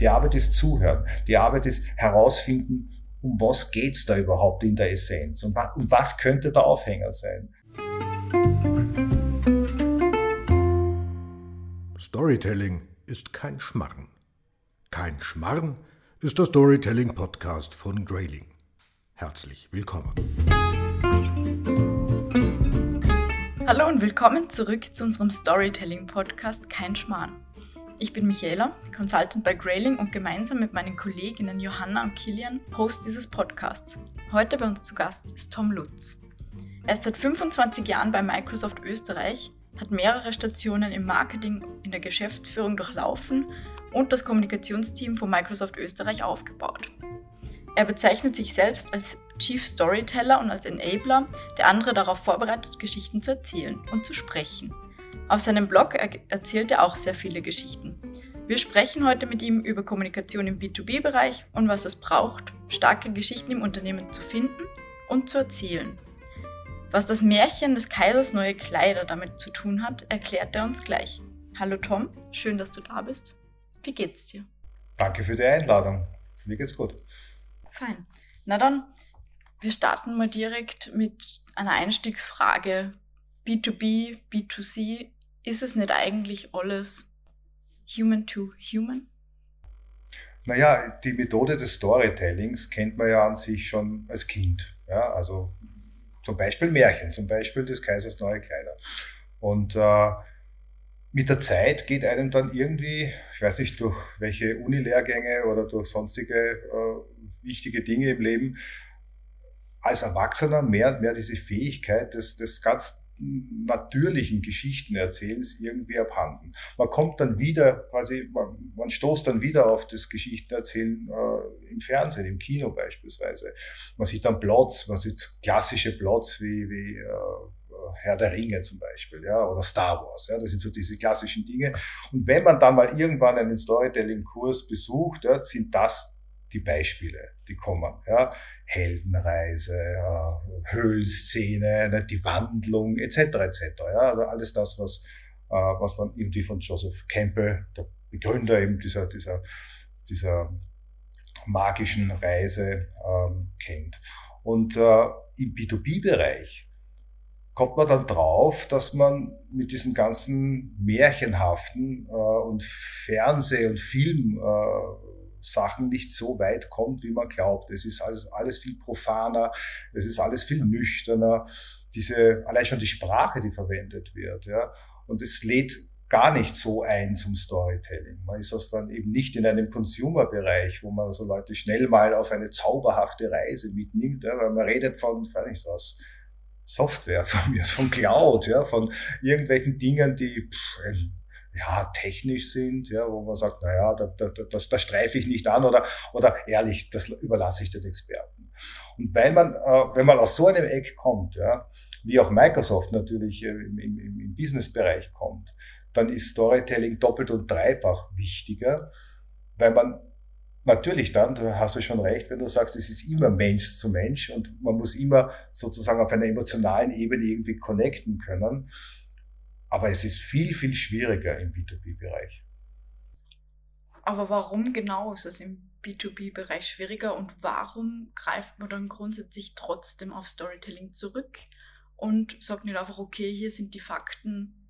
Die Arbeit ist Zuhören. Die Arbeit ist herausfinden, um was geht's da überhaupt in der Essenz und um was könnte der Aufhänger sein. Storytelling ist kein Schmarren. Kein Schmarren ist der Storytelling-Podcast von Grayling. Herzlich willkommen. Hallo und willkommen zurück zu unserem Storytelling-Podcast Kein Schmarrn. Ich bin Michaela, Consultant bei Grayling und gemeinsam mit meinen Kolleginnen Johanna und Kilian Host dieses Podcasts. Heute bei uns zu Gast ist Tom Lutz. Er ist seit 25 Jahren bei Microsoft Österreich, hat mehrere Stationen im Marketing, in der Geschäftsführung durchlaufen und das Kommunikationsteam von Microsoft Österreich aufgebaut. Er bezeichnet sich selbst als Chief Storyteller und als Enabler, der andere darauf vorbereitet, Geschichten zu erzählen und zu sprechen. Auf seinem Blog er erzählt er auch sehr viele Geschichten. Wir sprechen heute mit ihm über Kommunikation im B2B-Bereich und was es braucht, starke Geschichten im Unternehmen zu finden und zu erzählen. Was das Märchen des Kaisers neue Kleider damit zu tun hat, erklärt er uns gleich. Hallo Tom, schön, dass du da bist. Wie geht's dir? Danke für die Einladung. Mir geht's gut. Fein. Na dann, wir starten mal direkt mit einer Einstiegsfrage. B2B, B2C, ist es nicht eigentlich alles human to human? Naja, die Methode des Storytellings kennt man ja an sich schon als Kind. Ja, also zum Beispiel Märchen, zum Beispiel des Kaisers neue Kleider. Und äh, mit der Zeit geht einem dann irgendwie, ich weiß nicht, durch welche Unilehrgänge oder durch sonstige äh, wichtige Dinge im Leben, als Erwachsener mehr und mehr diese Fähigkeit des, des ganz natürlichen Geschichtenerzählens irgendwie abhanden. Man kommt dann wieder, quasi, man, man stoßt dann wieder auf das Geschichtenerzählen äh, im Fernsehen, im Kino beispielsweise. Man sieht dann Plots, man sieht klassische Plots wie, wie äh, Herr der Ringe zum Beispiel, ja, oder Star Wars, ja, das sind so diese klassischen Dinge. Und wenn man dann mal irgendwann einen Storytelling-Kurs besucht, ja, sind das die Beispiele, die kommen. Ja? Heldenreise, äh, Höhlenszene, ne, die Wandlung etc. etc. Ja? Also alles das, was, äh, was man irgendwie von Joseph Campbell, der Begründer eben dieser, dieser, dieser magischen Reise ähm, kennt. Und äh, im B2B-Bereich kommt man dann drauf, dass man mit diesen ganzen märchenhaften äh, und Fernseh- und Film äh, Sachen nicht so weit kommt, wie man glaubt. Es ist alles, alles viel profaner, es ist alles viel nüchterner. Diese, allein schon die Sprache, die verwendet wird, ja. Und es lädt gar nicht so ein zum Storytelling. Man ist das dann eben nicht in einem Consumer-Bereich, wo man so Leute schnell mal auf eine zauberhafte Reise mitnimmt, ja, weil man redet von, ich weiß nicht was, Software von mir, von Cloud, ja, von irgendwelchen Dingen, die pff, ja, technisch sind, ja, wo man sagt, naja, da, da, da, da streife ich nicht an oder, oder ehrlich, das überlasse ich den Experten. Und weil man, äh, wenn man aus so einem Eck kommt, ja, wie auch Microsoft natürlich äh, im, im, im Businessbereich kommt, dann ist Storytelling doppelt und dreifach wichtiger, weil man natürlich dann, da hast du schon recht, wenn du sagst, es ist immer Mensch zu Mensch und man muss immer sozusagen auf einer emotionalen Ebene irgendwie connecten können. Aber es ist viel, viel schwieriger im B2B-Bereich. Aber warum genau ist es im B2B-Bereich schwieriger und warum greift man dann grundsätzlich trotzdem auf Storytelling zurück und sagt nicht einfach, okay, hier sind die Fakten,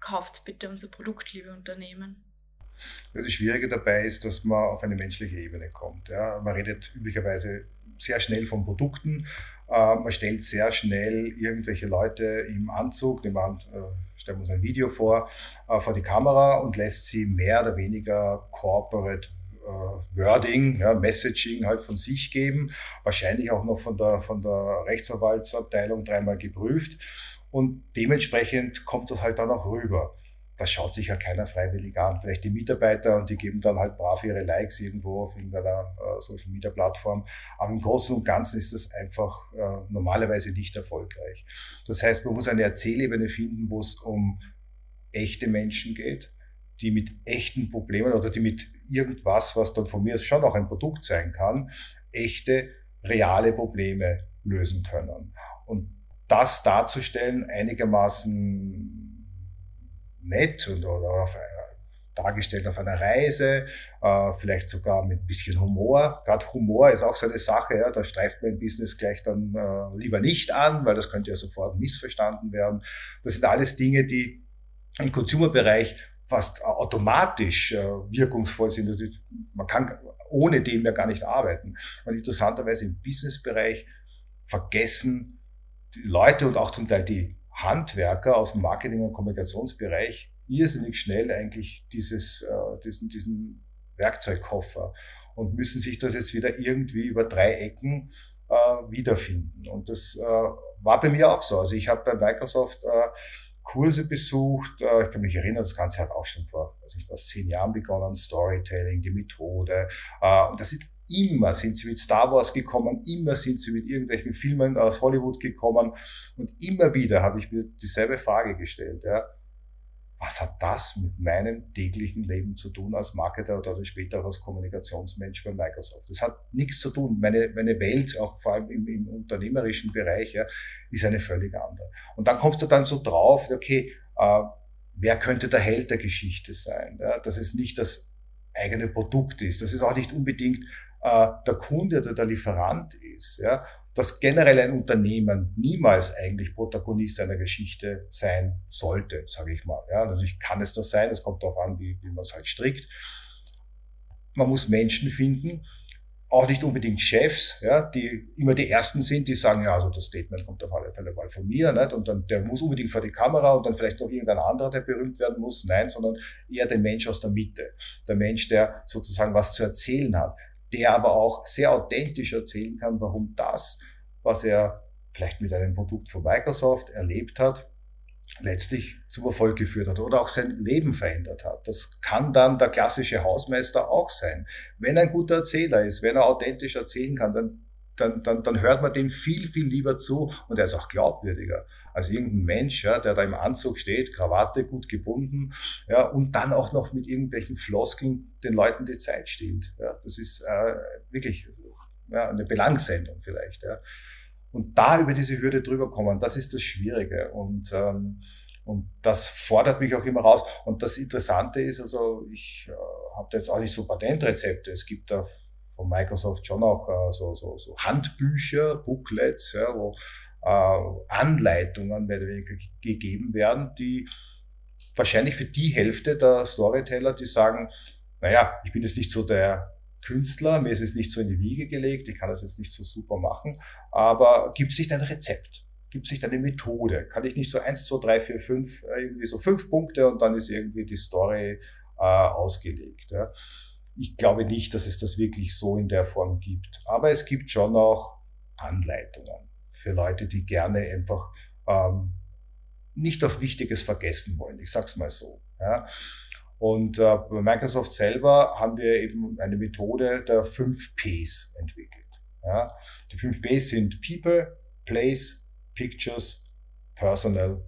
kauft bitte unser Produkt, liebe Unternehmen? Das Schwierige dabei ist, dass man auf eine menschliche Ebene kommt. Ja. Man redet üblicherweise sehr schnell von Produkten. Äh, man stellt sehr schnell irgendwelche Leute im Anzug, nehmen wir äh, stellen wir uns ein Video vor, äh, vor die Kamera und lässt sie mehr oder weniger corporate Wording, ja, Messaging halt von sich geben, wahrscheinlich auch noch von der, von der Rechtsanwaltsabteilung dreimal geprüft. Und dementsprechend kommt das halt dann auch rüber das schaut sich ja keiner freiwillig an. Vielleicht die Mitarbeiter und die geben dann halt brav ihre Likes irgendwo auf irgendeiner äh, Social Media Plattform. Aber im Großen und Ganzen ist das einfach äh, normalerweise nicht erfolgreich. Das heißt, man muss eine Erzählebene finden, wo es um echte Menschen geht, die mit echten Problemen oder die mit irgendwas, was dann von mir schon auch ein Produkt sein kann, echte, reale Probleme lösen können. Und das darzustellen einigermaßen nett und oder auf dargestellt auf einer Reise, äh, vielleicht sogar mit ein bisschen Humor. Gerade Humor ist auch so eine Sache, ja, da streift man im Business gleich dann äh, lieber nicht an, weil das könnte ja sofort missverstanden werden. Das sind alles Dinge, die im Consumer-Bereich fast automatisch äh, wirkungsvoll sind. Also man kann ohne dem ja gar nicht arbeiten. Und interessanterweise im Business-Bereich vergessen die Leute und auch zum Teil die Handwerker aus dem Marketing- und Kommunikationsbereich irrsinnig schnell eigentlich dieses, äh, diesen, diesen Werkzeugkoffer und müssen sich das jetzt wieder irgendwie über drei Ecken äh, wiederfinden. Und das äh, war bei mir auch so. Also ich habe bei Microsoft äh, Kurse besucht. Äh, ich kann mich erinnern, das Ganze hat auch schon vor, weiß ich was, zehn Jahren begonnen, Storytelling, die Methode. Äh, und das sind immer sind sie mit Star Wars gekommen, immer sind sie mit irgendwelchen Filmen aus Hollywood gekommen und immer wieder habe ich mir dieselbe Frage gestellt. Ja was hat das mit meinem täglichen Leben zu tun als Marketer oder später auch als Kommunikationsmensch bei Microsoft? Das hat nichts zu tun. Meine, meine Welt, auch vor allem im, im unternehmerischen Bereich, ja, ist eine völlig andere. Und dann kommst du dann so drauf, okay, äh, wer könnte der Held der Geschichte sein? Ja, dass es nicht das eigene Produkt ist, dass es auch nicht unbedingt äh, der Kunde oder der Lieferant ist. Ja? dass generell ein Unternehmen niemals eigentlich Protagonist einer Geschichte sein sollte, sage ich mal. Ja, natürlich kann es das sein, es kommt darauf an, wie, wie man es halt strickt. Man muss Menschen finden, auch nicht unbedingt Chefs, ja, die immer die Ersten sind, die sagen, ja, also das Statement kommt auf alle Fälle mal von mir, nicht? und dann der muss unbedingt vor die Kamera und dann vielleicht noch irgendein anderer, der berühmt werden muss. Nein, sondern eher der Mensch aus der Mitte, der Mensch, der sozusagen was zu erzählen hat, der aber auch sehr authentisch erzählen kann, warum das, was er vielleicht mit einem Produkt von Microsoft erlebt hat, letztlich zum Erfolg geführt hat oder auch sein Leben verändert hat. Das kann dann der klassische Hausmeister auch sein. Wenn er ein guter Erzähler ist, wenn er authentisch erzählen kann, dann, dann, dann, dann hört man dem viel, viel lieber zu und er ist auch glaubwürdiger als irgendein Mensch, ja, der da im Anzug steht, Krawatte gut gebunden, ja, und dann auch noch mit irgendwelchen Floskeln den Leuten die Zeit stiehlt. Ja, das ist äh, wirklich ja, eine Belangssendung vielleicht. Ja. Und da über diese Hürde drüber kommen, das ist das Schwierige. Und, ähm, und das fordert mich auch immer raus. Und das Interessante ist, also ich äh, habe jetzt auch nicht so Patentrezepte. Es gibt da von Microsoft schon auch äh, so, so, so Handbücher, Booklets, ja, wo äh, Anleitungen gegeben werden, die wahrscheinlich für die Hälfte der Storyteller, die sagen, naja, ich bin jetzt nicht so der Künstler, mir ist es nicht so in die Wiege gelegt, ich kann das jetzt nicht so super machen, aber gibt es nicht ein Rezept? Gibt es nicht eine Methode? Kann ich nicht so eins, zwei, drei, vier, fünf, äh, irgendwie so fünf Punkte und dann ist irgendwie die Story äh, ausgelegt. Ja? Ich glaube nicht, dass es das wirklich so in der Form gibt. Aber es gibt schon auch Anleitungen für Leute, die gerne einfach ähm, nicht auf Wichtiges vergessen wollen. Ich sag's mal so. Ja. Und äh, bei Microsoft selber haben wir eben eine Methode der fünf Ps entwickelt. Ja. Die fünf Ps sind People, Place, Pictures, Personal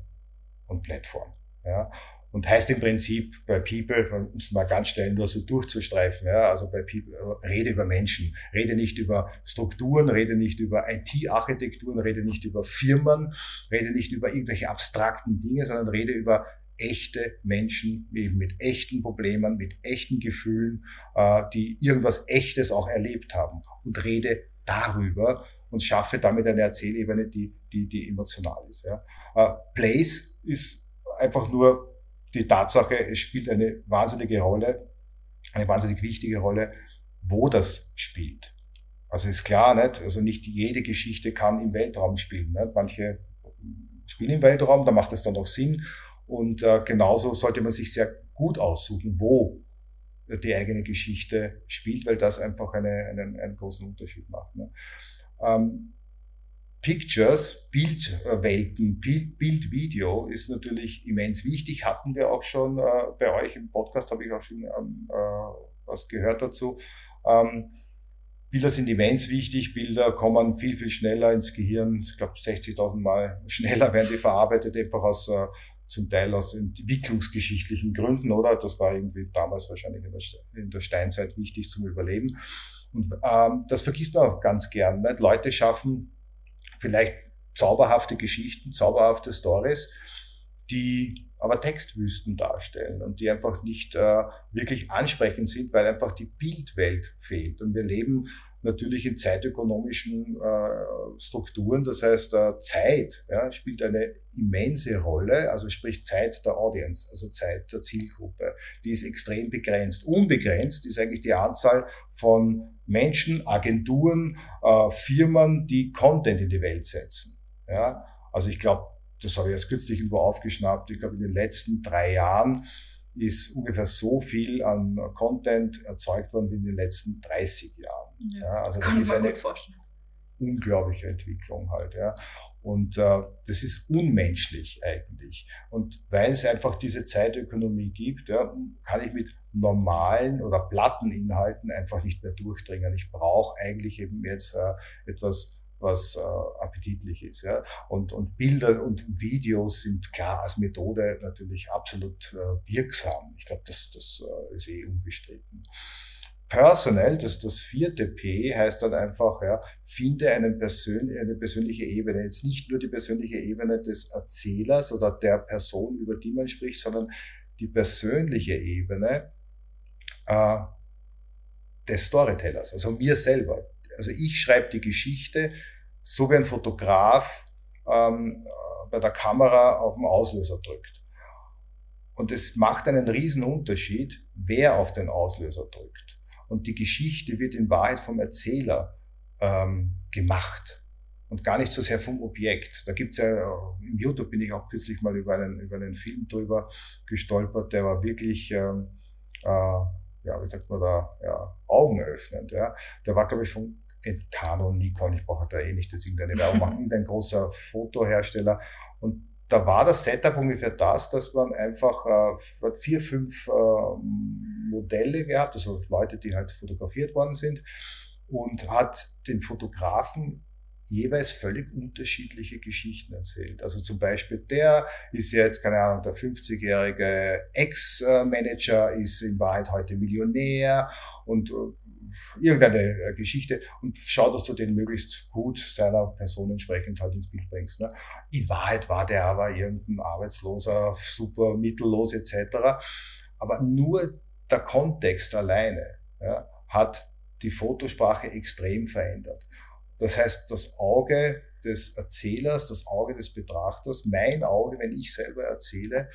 und Platform. Ja. Und heißt im Prinzip bei People, um es mal ganz schnell nur so durchzustreifen, ja, also bei People, äh, rede über Menschen, rede nicht über Strukturen, rede nicht über IT-Architekturen, rede nicht über Firmen, rede nicht über irgendwelche abstrakten Dinge, sondern rede über echte Menschen eben mit echten Problemen, mit echten Gefühlen, äh, die irgendwas Echtes auch erlebt haben und rede darüber und schaffe damit eine Erzählebene, die, die, die emotional ist. Ja. Äh, Place ist einfach nur die Tatsache, es spielt eine wahnsinnige Rolle, eine wahnsinnig wichtige Rolle, wo das spielt. Also ist klar, nicht? Also nicht jede Geschichte kann im Weltraum spielen. Nicht? Manche spielen im Weltraum, da macht es dann auch Sinn. Und äh, genauso sollte man sich sehr gut aussuchen, wo die eigene Geschichte spielt, weil das einfach eine, einen, einen großen Unterschied macht. Ne? Ähm, Pictures, Bildwelten, Bild, Bildvideo ist natürlich immens wichtig. Hatten wir auch schon äh, bei euch im Podcast, habe ich auch schon ähm, äh, was gehört dazu. Ähm, Bilder sind immens wichtig. Bilder kommen viel, viel schneller ins Gehirn. Ich glaube, 60.000 Mal schneller werden die verarbeitet, einfach aus, äh, zum Teil aus entwicklungsgeschichtlichen Gründen, oder? Das war irgendwie damals wahrscheinlich in der, in der Steinzeit wichtig zum Überleben. Und ähm, das vergisst man auch ganz gern. Nicht? Leute schaffen vielleicht zauberhafte Geschichten, zauberhafte Stories, die aber Textwüsten darstellen und die einfach nicht äh, wirklich ansprechend sind, weil einfach die Bildwelt fehlt. Und wir leben natürlich in zeitökonomischen äh, Strukturen. Das heißt, äh, Zeit ja, spielt eine immense Rolle, also sprich Zeit der Audience, also Zeit der Zielgruppe. Die ist extrem begrenzt. Unbegrenzt ist eigentlich die Anzahl von Menschen, Agenturen, äh, Firmen, die Content in die Welt setzen. Ja? Also ich glaube, das habe ich erst kürzlich irgendwo aufgeschnappt, ich glaube in den letzten drei Jahren ist ungefähr so viel an Content erzeugt worden wie in den letzten 30 Jahren. Ja, ja also das ist eine unglaubliche Entwicklung halt. Ja. Und äh, das ist unmenschlich eigentlich. Und weil es einfach diese Zeitökonomie gibt, ja, kann ich mit normalen oder platten Inhalten einfach nicht mehr durchdringen. Ich brauche eigentlich eben jetzt äh, etwas was äh, appetitlich ist. Ja. Und, und Bilder und Videos sind klar als Methode natürlich absolut äh, wirksam. Ich glaube, das, das äh, ist eh unbestritten. Personal, das, das vierte P heißt dann einfach, ja, finde einen Persön eine persönliche Ebene. Jetzt nicht nur die persönliche Ebene des Erzählers oder der Person, über die man spricht, sondern die persönliche Ebene äh, des Storytellers, also mir selber. Also ich schreibe die Geschichte, so wie ein Fotograf ähm, bei der Kamera auf den Auslöser drückt. Und es macht einen riesen Unterschied, wer auf den Auslöser drückt. Und die Geschichte wird in Wahrheit vom Erzähler ähm, gemacht und gar nicht so sehr vom Objekt. Da gibt's ja, im YouTube bin ich auch kürzlich mal über einen, über einen Film drüber gestolpert, der war wirklich, ähm, äh, ja, wie sagt man da, ja, augenöffnend. Ja. Der war, glaube ich, von Canon, Nikon, ich brauche da eh nicht das irgendeine Werbung machen, irgendein großer Fotohersteller. Und da war das Setup ungefähr das, dass man einfach äh, vier, fünf äh, Modelle gehabt, also Leute, die halt fotografiert worden sind, und hat den Fotografen jeweils völlig unterschiedliche Geschichten erzählt. Also zum Beispiel, der ist jetzt, keine Ahnung, der 50-jährige Ex-Manager ist in Wahrheit heute Millionär und äh, irgendeine äh, Geschichte und schau, dass du den möglichst gut seiner Person entsprechend halt ins Bild bringst. Ne? In Wahrheit war der aber irgendein Arbeitsloser, super mittellos etc. Aber nur der Kontext alleine ja, hat die Fotosprache extrem verändert. Das heißt, das Auge des Erzählers, das Auge des Betrachters, mein Auge, wenn ich selber erzähle,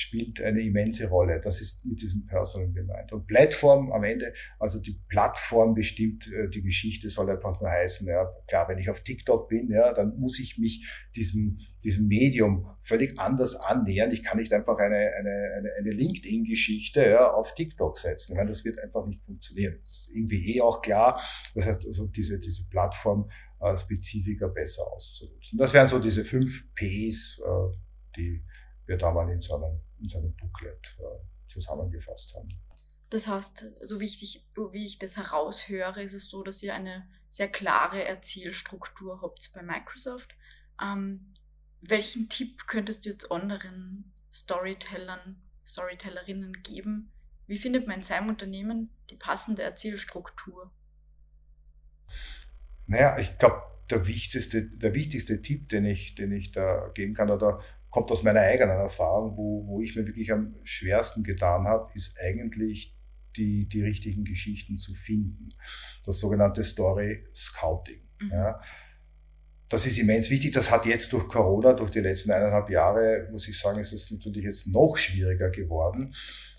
spielt eine immense Rolle. Das ist mit diesem Personal gemeint. Und Plattform am Ende, also die Plattform bestimmt äh, die Geschichte, soll einfach nur heißen, ja, klar, wenn ich auf TikTok bin, ja, dann muss ich mich diesem, diesem Medium völlig anders annähern. Ich kann nicht einfach eine, eine, eine, eine LinkedIn-Geschichte ja, auf TikTok setzen. Meine, das wird einfach nicht funktionieren. Das ist irgendwie eh auch klar. Das heißt, also diese, diese Plattform äh, Spezifika besser auszunutzen. Das wären so diese fünf Ps, äh, die wir da mal in so einem, in so einem Booklet äh, zusammengefasst haben. Das heißt, so wichtig, wie ich das heraushöre, ist es so, dass ihr eine sehr klare Erzählstruktur habt bei Microsoft. Ähm, welchen Tipp könntest du jetzt anderen Storytellern, Storytellerinnen geben? Wie findet man in seinem Unternehmen die passende Erzählstruktur? Naja, ich glaube, der wichtigste, der wichtigste Tipp, den ich, den ich da geben kann, oder kommt aus meiner eigenen Erfahrung, wo, wo ich mir wirklich am schwersten getan habe, ist eigentlich die, die richtigen Geschichten zu finden. Das sogenannte Story Scouting. Mhm. Ja. Das ist immens wichtig. Das hat jetzt durch Corona, durch die letzten eineinhalb Jahre, muss ich sagen, ist es natürlich jetzt noch schwieriger geworden,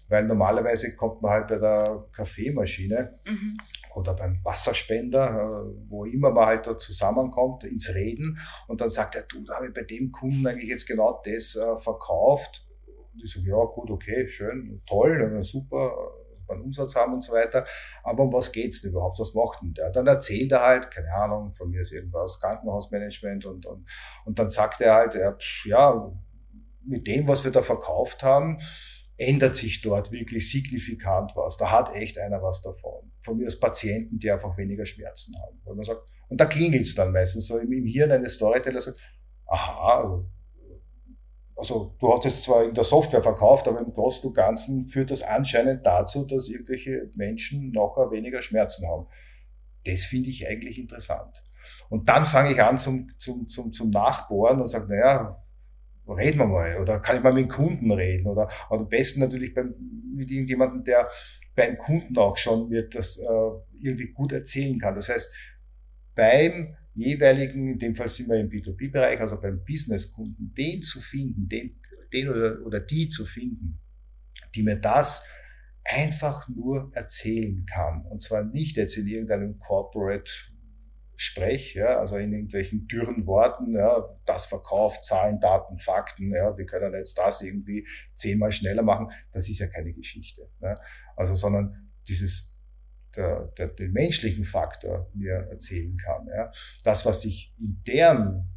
weil normalerweise kommt man halt bei der Kaffeemaschine mhm. Oder beim Wasserspender, äh, wo immer man halt da zusammenkommt, ins Reden und dann sagt er, du, da habe ich bei dem Kunden eigentlich jetzt genau das äh, verkauft. Und ich sage, ja gut, okay, schön, toll, super, einen Umsatz haben und so weiter. Aber um was geht es denn überhaupt? Was macht denn der? Dann erzählt er halt, keine Ahnung, von mir ist irgendwas, Krankenhausmanagement und, und, und dann sagt er halt, ja, mit dem, was wir da verkauft haben, ändert sich dort wirklich signifikant was. Da hat echt einer was davon. Von mir als Patienten, die einfach weniger Schmerzen haben. Weil man sagt, und da klingelt es dann meistens so im, Hirn eines Storyteller sagt, aha, also, du hast jetzt zwar in der Software verkauft, aber im Großen und Ganzen führt das anscheinend dazu, dass irgendwelche Menschen nachher weniger Schmerzen haben. Das finde ich eigentlich interessant. Und dann fange ich an zum, zum, zum, zum Nachbohren und sage, naja, reden wir mal, oder kann ich mal mit dem Kunden reden, oder, am besten natürlich beim, mit irgendjemandem, der beim Kunden auch schon mir das äh, irgendwie gut erzählen kann. Das heißt, beim jeweiligen, in dem Fall sind wir im B2B-Bereich, also beim Business-Kunden, den zu finden, den, den oder, oder die zu finden, die mir das einfach nur erzählen kann. Und zwar nicht jetzt in irgendeinem Corporate Sprech, ja, also in irgendwelchen dürren Worten, ja, das verkauft, Zahlen, Daten, Fakten, ja, wir können jetzt das irgendwie zehnmal schneller machen, das ist ja keine Geschichte. Ja. Also, sondern dieses, der, der, den menschlichen Faktor mir erzählen kann, ja. das, was sich in deren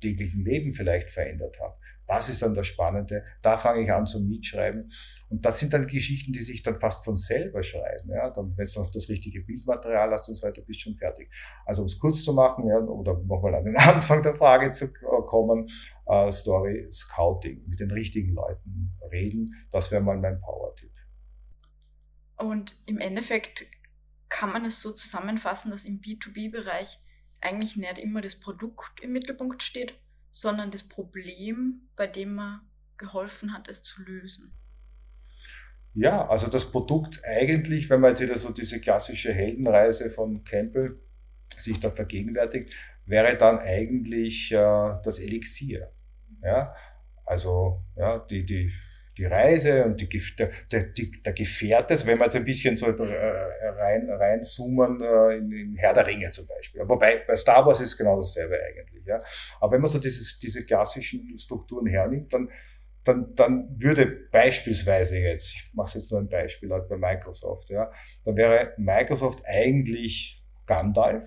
täglichen Leben vielleicht verändert hat, das ist dann das Spannende. Da fange ich an zum Mitschreiben. Und das sind dann Geschichten, die sich dann fast von selber schreiben. Ja? Dann, wenn du das richtige Bildmaterial hast und so weiter, bist du schon fertig. Also um es kurz zu machen, ja, oder nochmal an den Anfang der Frage zu kommen, äh, Story Scouting, mit den richtigen Leuten reden, das wäre mal mein Power-Tipp. Und im Endeffekt kann man es so zusammenfassen, dass im B2B-Bereich eigentlich nicht immer das Produkt im Mittelpunkt steht, sondern das Problem, bei dem man geholfen hat, es zu lösen. Ja, also das Produkt eigentlich, wenn man jetzt wieder so diese klassische Heldenreise von Campbell sich da vergegenwärtigt, wäre dann eigentlich äh, das Elixier. Ja? Also ja, die, die die Reise und die, der, der, der Gefährte, wenn wir jetzt ein bisschen so äh, rein, reinzoomen äh, in, in Herr der Ringe zum Beispiel. Wobei bei Star Wars ist genau dasselbe eigentlich. Ja. Aber wenn man so dieses, diese klassischen Strukturen hernimmt, dann, dann, dann würde beispielsweise jetzt, ich mache jetzt nur ein Beispiel halt bei Microsoft, ja, dann wäre Microsoft eigentlich Gandalf,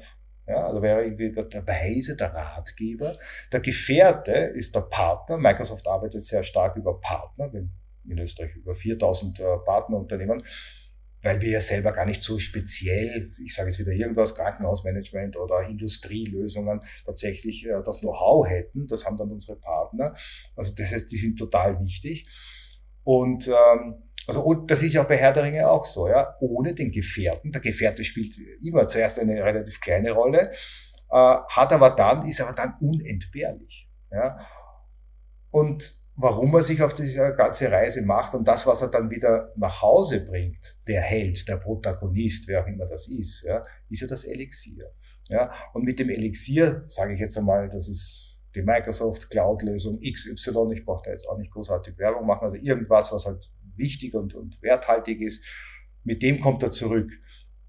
ja, also wäre irgendwie der, der Weise, der Ratgeber. Der Gefährte ist der Partner. Microsoft arbeitet sehr stark über Partner. Wenn in Österreich über 4000 äh, Partnerunternehmen, weil wir ja selber gar nicht so speziell, ich sage jetzt wieder irgendwas, Krankenhausmanagement oder Industrielösungen tatsächlich äh, das Know-how hätten. Das haben dann unsere Partner. Also das heißt, die sind total wichtig. Und ähm, also und das ist ja auch bei Herr der Ringe auch so, ja. Ohne den Gefährten, der Gefährte spielt immer zuerst eine relativ kleine Rolle, äh, hat aber dann, ist aber dann unentbehrlich. Ja. Und warum er sich auf diese ganze Reise macht und das, was er dann wieder nach Hause bringt, der Held, der Protagonist, wer auch immer das ist, ja, ist ja das Elixier. Ja, und mit dem Elixier, sage ich jetzt einmal, das ist die Microsoft Cloud-Lösung XY, ich brauche da jetzt auch nicht großartig Werbung machen, oder irgendwas, was halt wichtig und, und werthaltig ist, mit dem kommt er zurück.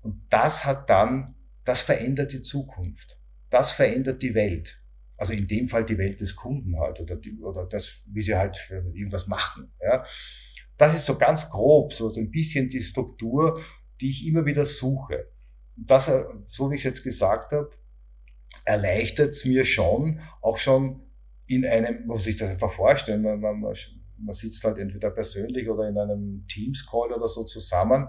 Und das hat dann, das verändert die Zukunft. Das verändert die Welt. Also in dem Fall die Welt des Kunden halt oder, die, oder das, wie sie halt irgendwas machen. Ja. Das ist so ganz grob, so ein bisschen die Struktur, die ich immer wieder suche. Das, äh, so wie ich es jetzt gesagt habe, erleichtert es mir schon, auch schon in einem, man muss sich das einfach vorstellen, man, man, man sitzt halt entweder persönlich oder in einem Teams-Call oder so zusammen.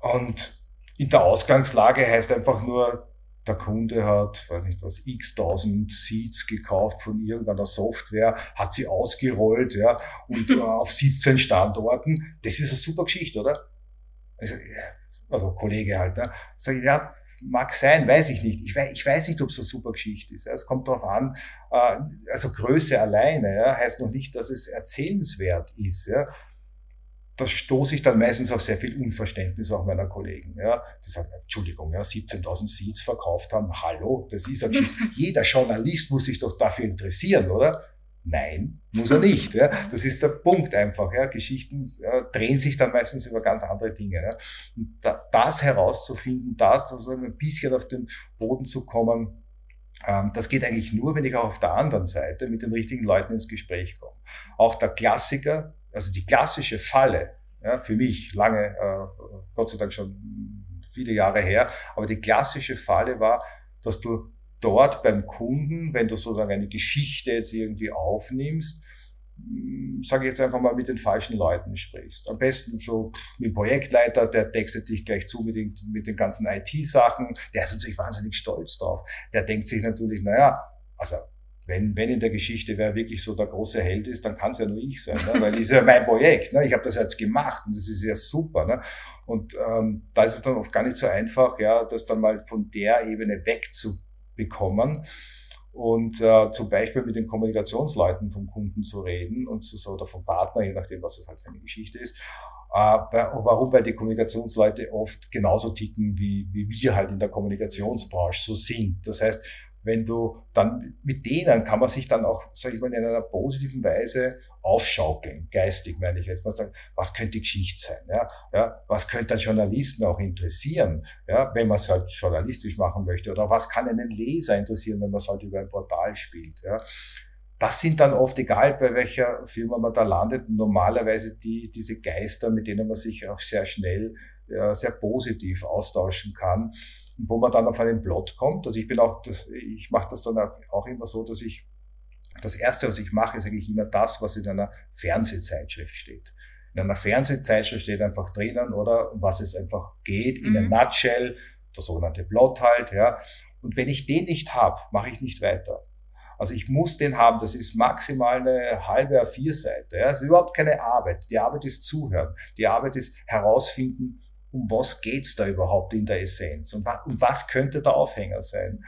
Und in der Ausgangslage heißt einfach nur, der Kunde hat, weiß nicht was, x tausend Seeds gekauft von irgendeiner Software, hat sie ausgerollt, ja, und auf 17 Standorten. Das ist eine super Geschichte, oder? Also, also Kollege halt, ne? Sag ich, ja, mag sein, weiß ich nicht. Ich weiß, ich weiß nicht, ob es eine super Geschichte ist. Es kommt darauf an, äh, also Größe alleine ja, heißt noch nicht, dass es erzählenswert ist. Ja da stoße ich dann meistens auf sehr viel Unverständnis auch meiner Kollegen. Ja, die sagen, Entschuldigung, ja, 17.000 Seeds verkauft haben, hallo, das ist ein Jeder Journalist muss sich doch dafür interessieren, oder? Nein, muss er nicht. Ja. Das ist der Punkt einfach. Ja. Geschichten ja, drehen sich dann meistens über ganz andere Dinge. Ja. Und da, das herauszufinden, da sozusagen ein bisschen auf den Boden zu kommen, ähm, das geht eigentlich nur, wenn ich auch auf der anderen Seite mit den richtigen Leuten ins Gespräch komme. Auch der Klassiker, also die klassische Falle, ja, für mich lange, äh, Gott sei Dank schon viele Jahre her, aber die klassische Falle war, dass du dort beim Kunden, wenn du sozusagen eine Geschichte jetzt irgendwie aufnimmst, hm, sage ich jetzt einfach mal, mit den falschen Leuten sprichst. Am besten so mit dem Projektleiter, der textet dich gleich zu mit den, mit den ganzen IT-Sachen, der ist natürlich wahnsinnig stolz drauf. Der denkt sich natürlich, naja, also wenn, wenn in der Geschichte wer wirklich so der große Held ist, dann kann es ja nur ich sein, ne? weil das ist ja mein Projekt. Ne? Ich habe das jetzt gemacht und das ist ja super. Ne? Und ähm, da ist es dann oft gar nicht so einfach, ja, das dann mal von der Ebene wegzubekommen. und äh, zum Beispiel mit den Kommunikationsleuten vom Kunden zu reden und zu, so, oder vom Partner, je nachdem, was es halt für eine Geschichte ist. Äh, warum? Weil die Kommunikationsleute oft genauso ticken, wie, wie wir halt in der Kommunikationsbranche so sind. Das heißt, wenn du dann mit denen kann man sich dann auch, sage ich mal, in einer positiven Weise aufschaukeln, geistig meine ich jetzt mal sagen, was könnte die Geschichte sein, ja, ja, was könnte einen Journalisten auch interessieren, ja, wenn man es halt journalistisch machen möchte, oder was kann einen Leser interessieren, wenn man es halt über ein Portal spielt, ja. Das sind dann oft, egal bei welcher Firma man da landet, normalerweise die, diese Geister, mit denen man sich auch sehr schnell, sehr positiv austauschen kann wo man dann auf einen Plot kommt. Also ich bin auch, das, ich mache das dann auch immer so, dass ich das erste, was ich mache, ist eigentlich immer das, was in einer Fernsehzeitschrift steht. In einer Fernsehzeitschrift steht einfach drinnen, oder, was es einfach geht, in mhm. a nutshell, der sogenannte Plot halt, ja. Und wenn ich den nicht habe, mache ich nicht weiter. Also ich muss den haben, das ist maximal eine halbe A4-Seite. Ja. Das ist überhaupt keine Arbeit. Die Arbeit ist Zuhören. Die Arbeit ist herausfinden, um was geht's da überhaupt in der Essenz und was, um was könnte der Aufhänger sein.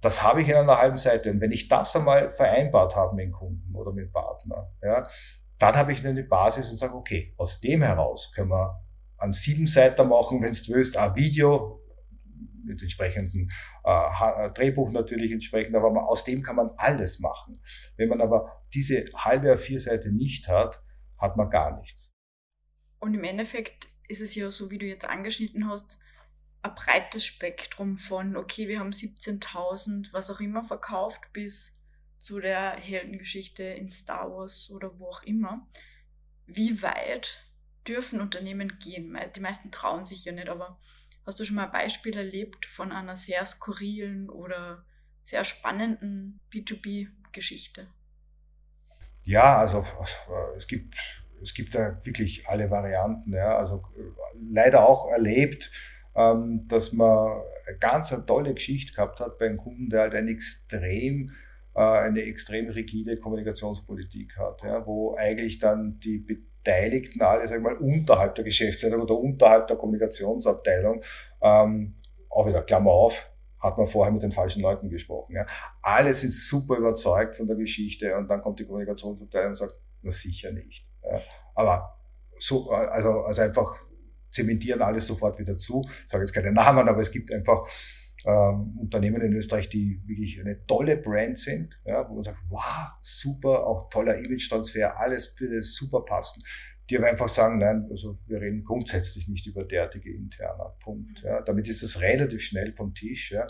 Das habe ich in einer halben Seite. Und wenn ich das einmal vereinbart habe mit dem Kunden oder mit dem Partner, ja, dann habe ich eine Basis und sage, okay, aus dem heraus können wir an sieben Seiten machen, wenn du willst, ein Video mit entsprechendem äh, Drehbuch natürlich entsprechend, aber aus dem kann man alles machen. Wenn man aber diese halbe A4 Seite nicht hat, hat man gar nichts. Und im Endeffekt ist es ja so, wie du jetzt angeschnitten hast, ein breites Spektrum von, okay, wir haben 17.000, was auch immer verkauft, bis zu der Heldengeschichte in Star Wars oder wo auch immer. Wie weit dürfen Unternehmen gehen? Die meisten trauen sich ja nicht, aber hast du schon mal ein Beispiel erlebt von einer sehr skurrilen oder sehr spannenden B2B-Geschichte? Ja, also es gibt es gibt da wirklich alle Varianten. Ja. Also leider auch erlebt, ähm, dass man eine ganz eine tolle Geschichte gehabt hat bei einem Kunden, der halt ein extrem, äh, eine extrem rigide Kommunikationspolitik hat, ja, wo eigentlich dann die Beteiligten alle, sag mal, unterhalb der Geschäftsleitung oder unterhalb der Kommunikationsabteilung, ähm, auch wieder Klammer auf, hat man vorher mit den falschen Leuten gesprochen. Ja. Alle sind super überzeugt von der Geschichte und dann kommt die Kommunikationsabteilung und sagt, na sicher nicht. Ja. Aber so, also, also einfach zementieren alles sofort wieder zu. Ich sage jetzt keine Namen, aber es gibt einfach ähm, Unternehmen in Österreich, die wirklich eine tolle Brand sind, ja, wo man sagt, wow, super, auch toller Image-Transfer, alles würde super passen. Die aber einfach sagen, nein, also wir reden grundsätzlich nicht über derartige interner Punkt. Ja. Damit ist es relativ schnell vom Tisch. Ja.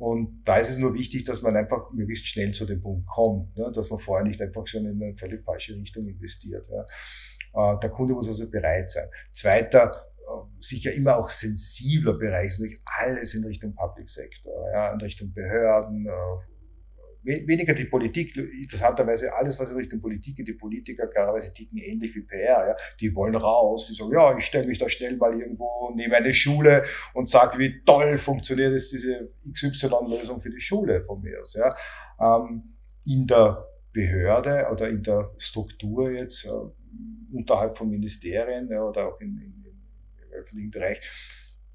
Und da ist es nur wichtig, dass man einfach möglichst schnell zu dem Punkt kommt, ne? dass man vorher nicht einfach schon in eine völlig falsche Richtung investiert. Ja? Äh, der Kunde muss also bereit sein. Zweiter, äh, sicher immer auch sensibler Bereich ist natürlich alles in Richtung Public Sector, ja? in Richtung Behörden, äh, weniger die Politik, interessanterweise alles, was in Richtung Politik geht, die Politiker klarerweise ticken ähnlich wie PR, ja. Die wollen raus, die sagen, ja, ich stelle mich da schnell mal irgendwo neben eine Schule und sage, wie toll funktioniert jetzt diese XY-Lösung für die Schule von mir aus, ja. Ähm, in der Behörde oder in der Struktur jetzt äh, unterhalb von Ministerien ja, oder auch in, in, im öffentlichen Bereich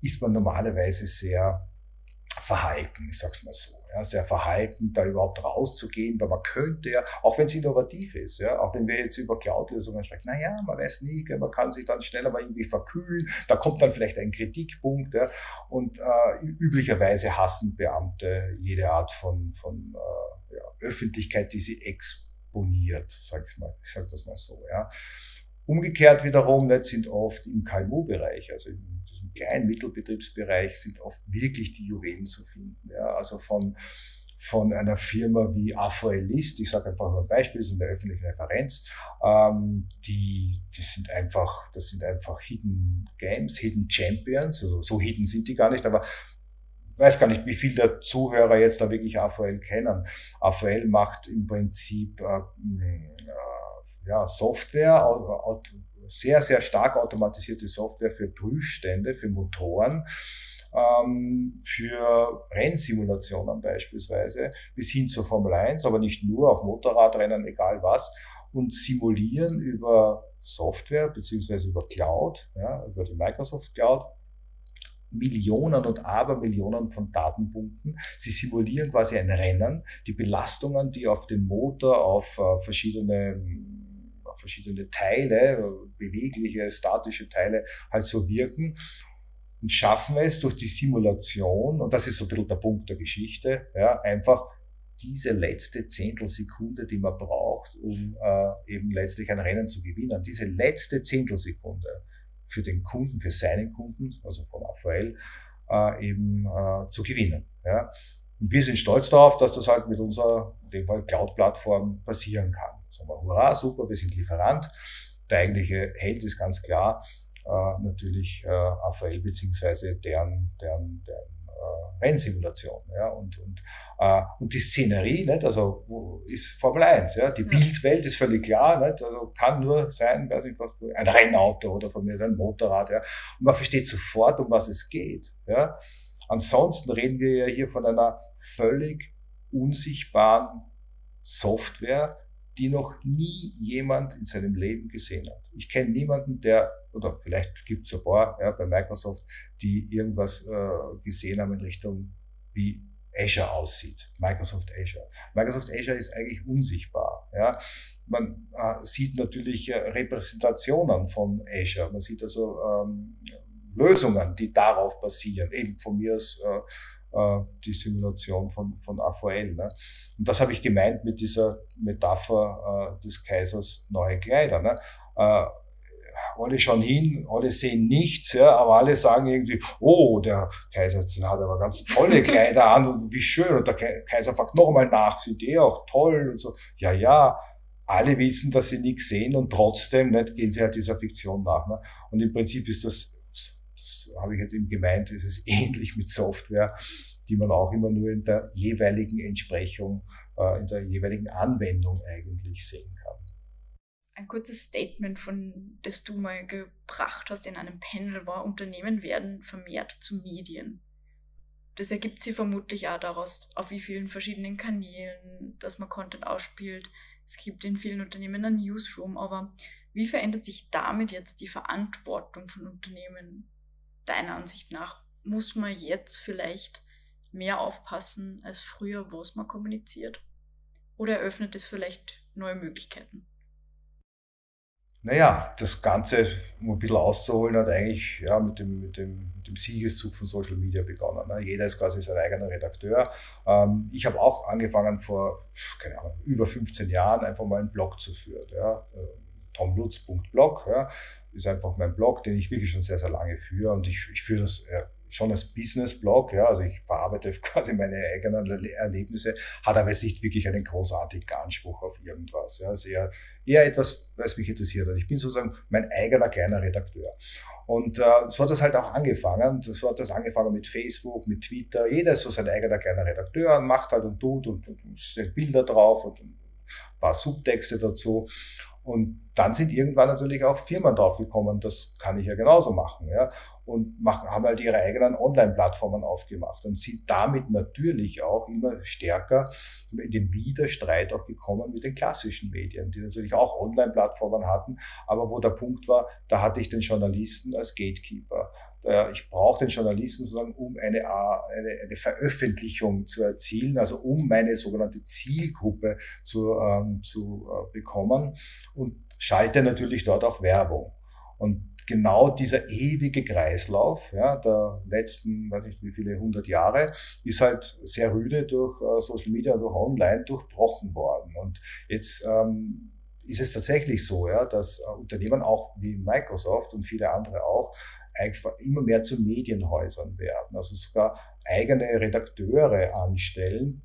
ist man normalerweise sehr verhalten, ich sag's mal so, ja, sehr verhalten, da überhaupt rauszugehen, weil man könnte ja, auch wenn es innovativ ist, ja, auch wenn wir jetzt über Cloud-Lösungen sprechen, naja, man weiß nie, man kann sich dann schneller mal irgendwie verkühlen, da kommt dann vielleicht ein Kritikpunkt, ja, und äh, üblicherweise hassen Beamte jede Art von, von äh, ja, Öffentlichkeit, die sie exponiert, sag ich mal, ich sage das mal so, ja. Umgekehrt wiederum nicht, sind oft im KMU-Bereich, also im kleinen Mittelbetriebsbereich sind oft wirklich die Juwelen zu finden. Ja, also von, von einer Firma wie AVL List, ich sage einfach mal ein Beispiel, das ist eine öffentliche Referenz, ähm, die, die sind einfach, das sind einfach Hidden Games, Hidden Champions, also so hidden sind die gar nicht, aber weiß gar nicht, wie viel der Zuhörer jetzt da wirklich AVL kennen. AVL macht im Prinzip äh, äh, ja, Software, sehr, sehr stark automatisierte Software für Prüfstände, für Motoren, ähm, für Rennsimulationen beispielsweise, bis hin zur Formel 1, aber nicht nur, auch Motorradrennen, egal was, und simulieren über Software beziehungsweise über Cloud, ja, über die Microsoft Cloud, Millionen und Abermillionen von Datenpunkten. Sie simulieren quasi ein Rennen, die Belastungen, die auf den Motor, auf äh, verschiedene verschiedene Teile, bewegliche, statische Teile halt so wirken und schaffen es durch die Simulation, und das ist so ein bisschen der Punkt der Geschichte, ja, einfach diese letzte Zehntelsekunde, die man braucht, um äh, eben letztlich ein Rennen zu gewinnen, diese letzte Zehntelsekunde für den Kunden, für seinen Kunden, also von AVL, äh, eben äh, zu gewinnen. Ja. Und wir sind stolz darauf, dass das halt mit unserer, in dem Fall Cloud-Plattform passieren kann. Sagen wir, hurra, super, wir sind Lieferant. Der eigentliche Held ist ganz klar äh, natürlich äh, AVL beziehungsweise deren, deren, deren äh, Rennsimulation. Ja, und, und, äh, und die Szenerie, nicht, also ist Formel 1. Ja, die ja. Bildwelt ist völlig klar, nicht, also kann nur sein, weiß nicht, was, ein Rennauto oder von mir ein Motorrad. Ja, und man versteht sofort, um was es geht. Ja. Ansonsten reden wir ja hier von einer völlig unsichtbaren Software, die noch nie jemand in seinem Leben gesehen hat. Ich kenne niemanden, der, oder vielleicht gibt es ein paar ja, bei Microsoft, die irgendwas äh, gesehen haben in Richtung, wie Azure aussieht. Microsoft Azure. Microsoft Azure ist eigentlich unsichtbar. Ja. Man äh, sieht natürlich äh, Repräsentationen von Azure. Man sieht also ähm, Lösungen, die darauf basieren. Eben von mir aus äh, äh, die Simulation von, von AVL. Ne? Und das habe ich gemeint mit dieser Metapher äh, des Kaisers neue Kleider. Ne? Äh, alle schauen hin, alle sehen nichts, ja, aber alle sagen irgendwie, oh, der Kaiser hat aber ganz tolle Kleider an und wie schön. Und der Kaiser fragt nochmal nach, sind die auch toll und so. Ja, ja, alle wissen, dass sie nichts sehen und trotzdem nicht, gehen sie halt dieser Fiktion nach. Ne? Und im Prinzip ist das habe ich jetzt eben gemeint, ist es ähnlich mit Software, die man auch immer nur in der jeweiligen Entsprechung, äh, in der jeweiligen Anwendung eigentlich sehen kann. Ein kurzes Statement, von das du mal gebracht hast in einem Panel, war, Unternehmen werden vermehrt zu Medien. Das ergibt sich vermutlich auch daraus, auf wie vielen verschiedenen Kanälen, dass man Content ausspielt. Es gibt in vielen Unternehmen ein Newsroom, aber wie verändert sich damit jetzt die Verantwortung von Unternehmen deiner Ansicht nach muss man jetzt vielleicht mehr aufpassen als früher, was man kommuniziert? Oder eröffnet es vielleicht neue Möglichkeiten? Naja, das Ganze, um ein bisschen auszuholen, hat eigentlich ja, mit, dem, mit, dem, mit dem Siegeszug von Social Media begonnen. Ne? Jeder ist quasi sein eigener Redakteur. Ähm, ich habe auch angefangen vor, keine Ahnung, über 15 Jahren einfach mal einen Blog zu führen. Ja? Tomlutz.blog. Ja? ist einfach mein Blog, den ich wirklich schon sehr, sehr lange führe. Und ich, ich führe das äh, schon als Business-Blog. Ja, also ich verarbeite quasi meine eigenen Erlebnisse, hat aber nicht wirklich einen großartigen Anspruch auf irgendwas. Ja, also eher, eher etwas, was mich interessiert hat. Ich bin sozusagen mein eigener kleiner Redakteur. Und äh, so hat das halt auch angefangen. So hat das angefangen mit Facebook, mit Twitter. Jeder ist so sein eigener kleiner Redakteur und macht halt und tut und, und, stellt Bilder drauf und ein paar Subtexte dazu. Und dann sind irgendwann natürlich auch Firmen draufgekommen, das kann ich ja genauso machen. Ja? Und machen, haben halt ihre eigenen Online-Plattformen aufgemacht und sind damit natürlich auch immer stärker in den Widerstreit auch gekommen mit den klassischen Medien, die natürlich auch Online-Plattformen hatten, aber wo der Punkt war, da hatte ich den Journalisten als Gatekeeper ich brauche den Journalisten sozusagen, um eine, eine, eine, Veröffentlichung zu erzielen, also um meine sogenannte Zielgruppe zu, ähm, zu äh, bekommen und schalte natürlich dort auch Werbung. Und genau dieser ewige Kreislauf ja, der letzten, weiß nicht wie viele hundert Jahre, ist halt sehr rüde durch äh, Social Media und durch Online durchbrochen worden. Und jetzt ähm, ist es tatsächlich so, ja, dass äh, Unternehmen auch wie Microsoft und viele andere auch immer mehr zu Medienhäusern werden, also sogar eigene Redakteure anstellen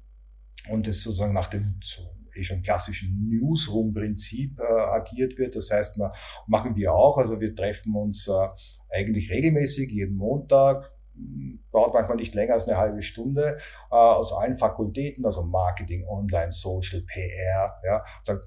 und es sozusagen nach dem so eh schon klassischen Newsroom-Prinzip äh, agiert wird. Das heißt, wir, machen wir auch, also wir treffen uns äh, eigentlich regelmäßig jeden Montag, dauert manchmal nicht länger als eine halbe Stunde, äh, aus allen Fakultäten, also Marketing, Online, Social, PR, ja, sagen,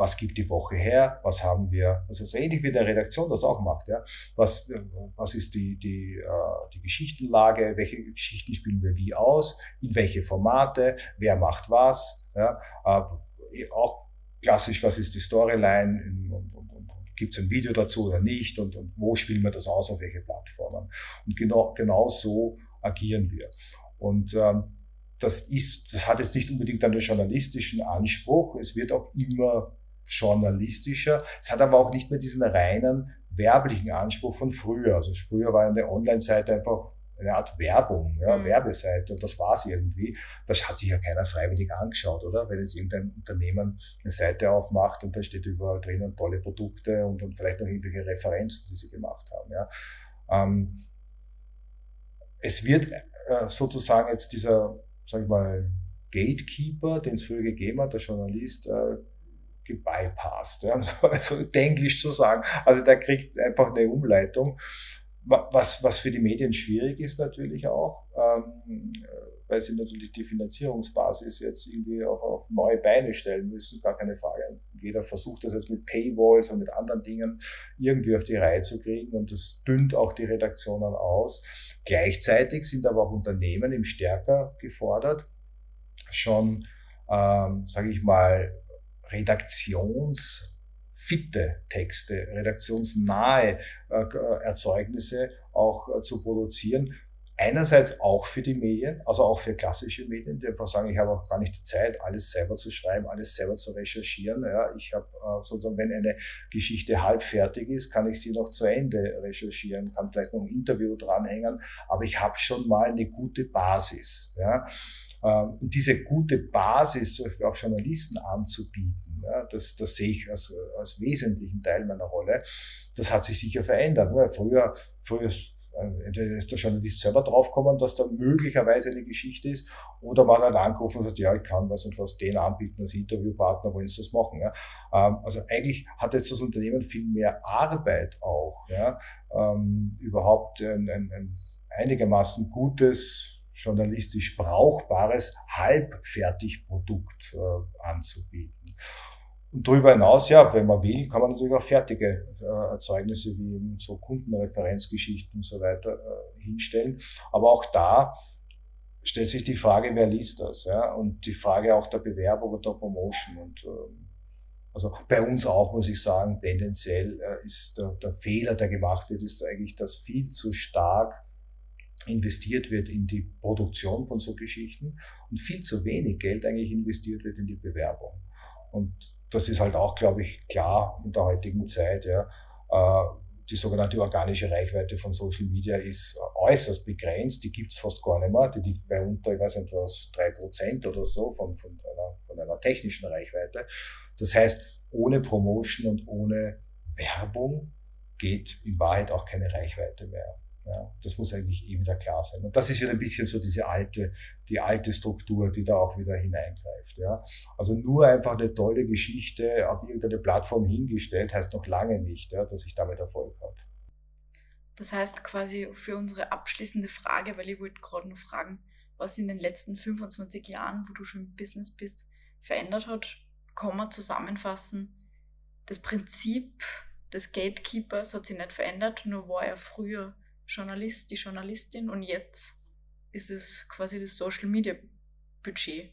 was gibt die Woche her, was haben wir, also so ähnlich wie der Redaktion das auch macht, ja, was, was ist die, die, äh, die Geschichtenlage, welche Geschichten spielen wir wie aus, in welche Formate, wer macht was, ja, äh, auch klassisch, was ist die Storyline? Gibt es ein Video dazu oder nicht? Und, und wo spielen wir das aus, auf welche Plattformen. Und genau, genau so agieren wir. Und ähm, das ist, das hat jetzt nicht unbedingt einen journalistischen Anspruch. Es wird auch immer journalistischer. Es hat aber auch nicht mehr diesen reinen werblichen Anspruch von früher. Also früher war eine Online-Seite einfach eine Art Werbung, ja, mhm. Werbeseite und das war es irgendwie. Das hat sich ja keiner freiwillig angeschaut, oder? Wenn jetzt irgendein Unternehmen eine Seite aufmacht und da steht überall drinnen tolle Produkte und, und vielleicht noch irgendwelche Referenzen, die sie gemacht haben. Ja. Ähm, es wird äh, sozusagen jetzt dieser, sag ich mal, Gatekeeper, den es früher gegeben hat, der Journalist, äh, gebypasst, ja, also englisch zu sagen. Also der kriegt einfach eine Umleitung, was, was für die Medien schwierig ist natürlich auch, ähm, weil sie natürlich die Finanzierungsbasis jetzt irgendwie auch auf neue Beine stellen müssen, gar keine Frage. Jeder versucht das jetzt mit Paywalls und mit anderen Dingen irgendwie auf die Reihe zu kriegen und das dünnt auch die Redaktionen aus. Gleichzeitig sind aber auch Unternehmen im stärker gefordert, schon, ähm, sage ich mal, redaktionsfitte Texte, redaktionsnahe äh, Erzeugnisse auch äh, zu produzieren. Einerseits auch für die Medien, also auch für klassische Medien, die einfach sagen, ich habe auch gar nicht die Zeit, alles selber zu schreiben, alles selber zu recherchieren. Ja, ich habe äh, sozusagen, wenn eine Geschichte halb fertig ist, kann ich sie noch zu Ende recherchieren, kann vielleicht noch ein Interview dranhängen, aber ich habe schon mal eine gute Basis. Ja. Ähm, diese gute Basis zum Beispiel auch Journalisten anzubieten, ja, das, das sehe ich als, als wesentlichen Teil meiner Rolle. Das hat sich sicher verändert. Weil früher, früher äh, entweder ist der Journalist selber draufgekommen, dass da möglicherweise eine Geschichte ist, oder man hat angerufen und sagt, ja, ich kann was und was den anbieten als Interviewpartner, wollen Sie das machen? Ja? Ähm, also eigentlich hat jetzt das Unternehmen viel mehr Arbeit auch, ja? Ähm, überhaupt ein, ein, ein einigermaßen gutes journalistisch brauchbares Halbfertigprodukt äh, anzubieten. Und darüber hinaus, ja, wenn man will, kann man natürlich auch fertige äh, Erzeugnisse wie eben so Kundenreferenzgeschichten und so weiter äh, hinstellen. Aber auch da stellt sich die Frage, wer liest das? Ja? Und die Frage auch der Bewerbung und der Promotion. Und ähm, also bei uns auch, muss ich sagen, tendenziell äh, ist der, der Fehler, der gemacht wird, ist eigentlich, dass viel zu stark investiert wird in die Produktion von so Geschichten und viel zu wenig Geld eigentlich investiert wird in die Bewerbung. Und das ist halt auch, glaube ich, klar in der heutigen Zeit. Ja. Äh, die sogenannte organische Reichweite von Social Media ist äußerst begrenzt. Die gibt es fast gar nicht mehr. Die liegt bei unter, ich weiß nicht was, drei Prozent oder so von, von, einer, von einer technischen Reichweite. Das heißt, ohne Promotion und ohne Werbung geht in Wahrheit auch keine Reichweite mehr. Ja, das muss eigentlich eh wieder klar sein. Und das ist wieder ein bisschen so diese alte, die alte Struktur, die da auch wieder hineingreift. Ja. Also nur einfach eine tolle Geschichte auf irgendeine Plattform hingestellt, heißt noch lange nicht, ja, dass ich damit Erfolg habe. Das heißt quasi für unsere abschließende Frage, weil ich wollte gerade noch fragen, was in den letzten 25 Jahren, wo du schon im Business bist, verändert hat, kann man zusammenfassen. Das Prinzip des Gatekeepers hat sich nicht verändert, nur war er früher Journalist, die Journalistin und jetzt ist es quasi das Social Media Budget.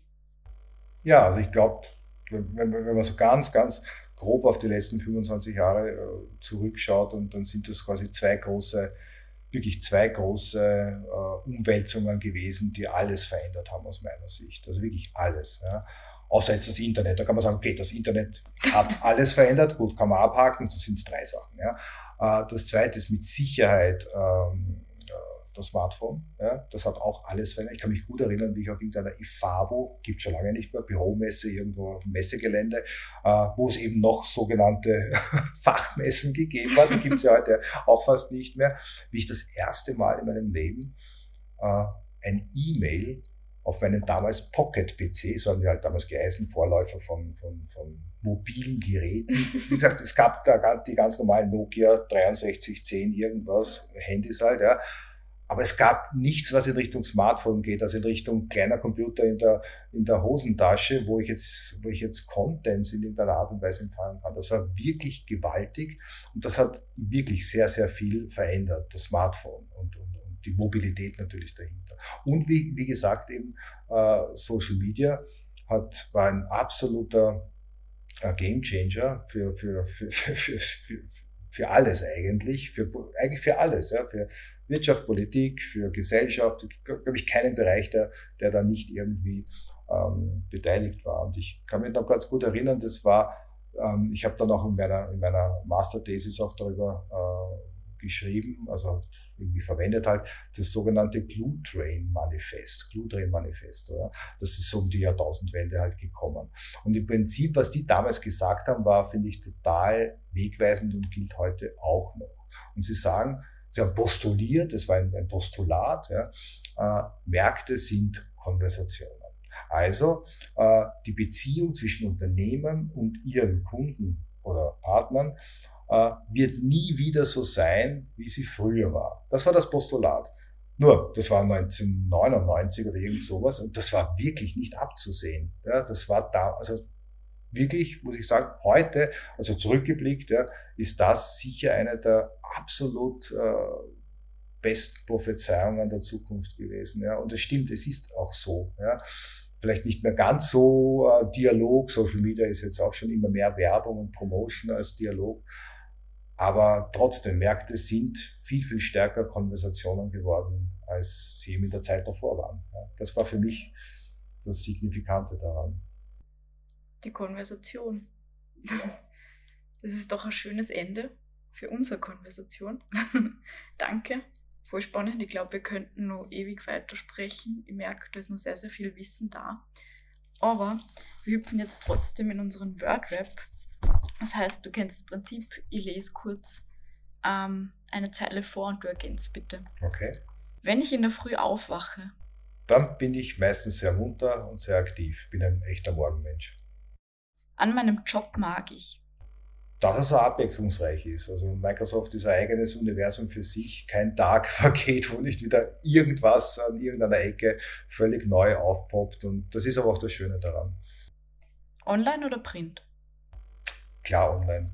Ja, also ich glaube, wenn, wenn, man so ganz, ganz grob auf die letzten 25 Jahre äh, zurückschaut und dann sind das quasi zwei große, wirklich zwei große äh, Umwälzungen gewesen, die alles verändert haben aus meiner Sicht. Also wirklich alles. Ja. Außer jetzt das Internet. Da kann man sagen, okay, das Internet hat alles verändert. Gut, kann man abhaken. Das sind drei Sachen. Ja. Äh, das zweite ist mit Sicherheit ähm, äh, das Smartphone. Ja, das hat auch alles verändert. Ich kann mich gut erinnern, wie ich auf irgendeiner IFABO, gibt schon lange nicht mehr, Büromesse irgendwo auf dem Messegelände, äh, wo es eben noch sogenannte Fachmessen gegeben hat. Die gibt es ja heute auch fast nicht mehr. Wie ich das erste Mal in meinem Leben äh, ein E-Mail auf meinen damals Pocket-PC, so haben wir halt damals geheißen, Vorläufer von, von, von mobilen Geräten. Wie gesagt, es gab da die ganz normalen Nokia 6310 irgendwas, Handys halt, ja. Aber es gab nichts, was in Richtung Smartphone geht, also in Richtung kleiner Computer in der, in der Hosentasche, wo ich jetzt, wo ich jetzt Contents in irgendeiner Art und Weise empfangen kann. Das war wirklich gewaltig und das hat wirklich sehr, sehr viel verändert, das Smartphone und, und die Mobilität natürlich dahinter. Und wie, wie gesagt, eben äh, Social Media hat, war ein absoluter äh, Game Changer für, für, für, für, für, für alles eigentlich, für, eigentlich für alles, ja, für Wirtschaft, Politik, für Gesellschaft, glaube ich, keinen Bereich, der, der da nicht irgendwie ähm, beteiligt war. Und ich kann mich noch ganz gut erinnern, das war, ähm, ich habe dann auch in meiner, in meiner Masterthesis auch darüber äh, geschrieben, also irgendwie verwendet halt, das sogenannte Glue Train Manifest, Glue Train Manifest, oder? Das ist so um die Jahrtausendwende halt gekommen. Und im Prinzip, was die damals gesagt haben, war, finde ich, total wegweisend und gilt heute auch noch. Und sie sagen, sie haben postuliert, das war ein, Postulat, ja, äh, Märkte sind Konversationen. Also äh, die Beziehung zwischen Unternehmen und ihren Kunden oder Partnern äh, wird nie wieder so sein, wie sie früher war. Das war das Postulat. Nur, das war 1999 oder irgend sowas und das war wirklich nicht abzusehen. Ja, das war da, also wirklich, muss ich sagen, heute, also zurückgeblickt, ja, ist das sicher eine der absolut äh, besten Prophezeiungen der Zukunft gewesen. Ja. Und es stimmt, es ist auch so. Ja vielleicht nicht mehr ganz so äh, Dialog. Social Media ist jetzt auch schon immer mehr Werbung und Promotion als Dialog. Aber trotzdem, Märkte sind viel, viel stärker Konversationen geworden, als sie in der Zeit davor waren. Das war für mich das Signifikante daran. Die Konversation. Das ist doch ein schönes Ende für unsere Konversation. Danke voll spannend. Ich glaube, wir könnten noch ewig weitersprechen. Ich merke, da ist noch sehr, sehr viel Wissen da. Aber wir hüpfen jetzt trotzdem in unseren Word-Rap. Das heißt, du kennst das Prinzip, ich lese kurz ähm, eine Zeile vor und du ergänzt bitte. Okay. Wenn ich in der Früh aufwache, dann bin ich meistens sehr munter und sehr aktiv. Bin ein echter Morgenmensch. An meinem Job mag ich dass er so abwechslungsreich ist. Also Microsoft ist ein eigenes Universum für sich. Kein Tag vergeht, wo nicht wieder irgendwas an irgendeiner Ecke völlig neu aufpoppt. Und das ist aber auch das Schöne daran. Online oder Print? Klar, online.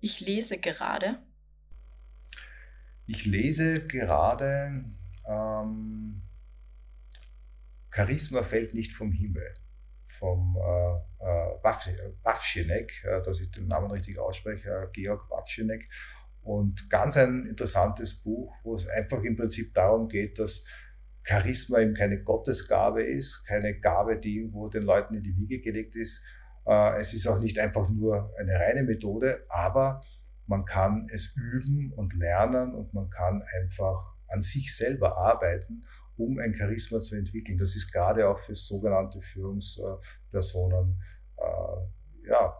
Ich lese gerade. Ich lese gerade ähm, Charisma fällt nicht vom Himmel vom äh, äh, Wawschinek, äh, dass ich den Namen richtig ausspreche, äh, Georg Wawschinek. Und ganz ein interessantes Buch, wo es einfach im Prinzip darum geht, dass Charisma eben keine Gottesgabe ist, keine Gabe, die irgendwo den Leuten in die Wiege gelegt ist. Äh, es ist auch nicht einfach nur eine reine Methode, aber man kann es üben und lernen und man kann einfach an sich selber arbeiten um ein Charisma zu entwickeln. Das ist gerade auch für sogenannte Führungspersonen äh, ja,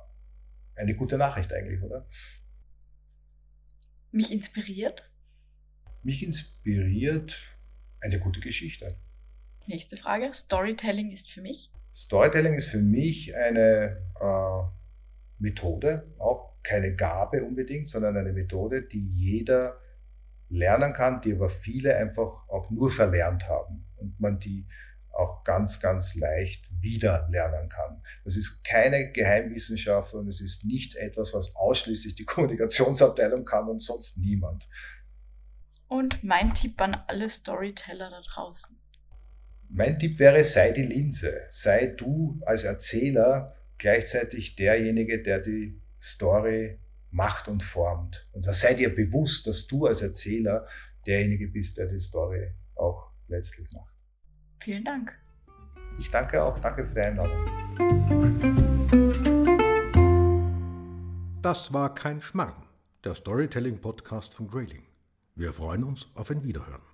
eine gute Nachricht eigentlich, oder? Mich inspiriert? Mich inspiriert eine gute Geschichte. Nächste Frage. Storytelling ist für mich? Storytelling ist für mich eine äh, Methode, auch keine Gabe unbedingt, sondern eine Methode, die jeder lernen kann, die aber viele einfach auch nur verlernt haben und man die auch ganz, ganz leicht wieder lernen kann. Das ist keine Geheimwissenschaft und es ist nicht etwas, was ausschließlich die Kommunikationsabteilung kann und sonst niemand. Und mein Tipp an alle Storyteller da draußen. Mein Tipp wäre, sei die Linse. Sei du als Erzähler gleichzeitig derjenige, der die Story macht und formt. Und da sei dir bewusst, dass du als Erzähler derjenige bist, der die Story auch letztlich macht. Vielen Dank. Ich danke auch. Danke für die Einladung. Das war kein Schmarrn, der Storytelling-Podcast von Grayling. Wir freuen uns auf ein Wiederhören.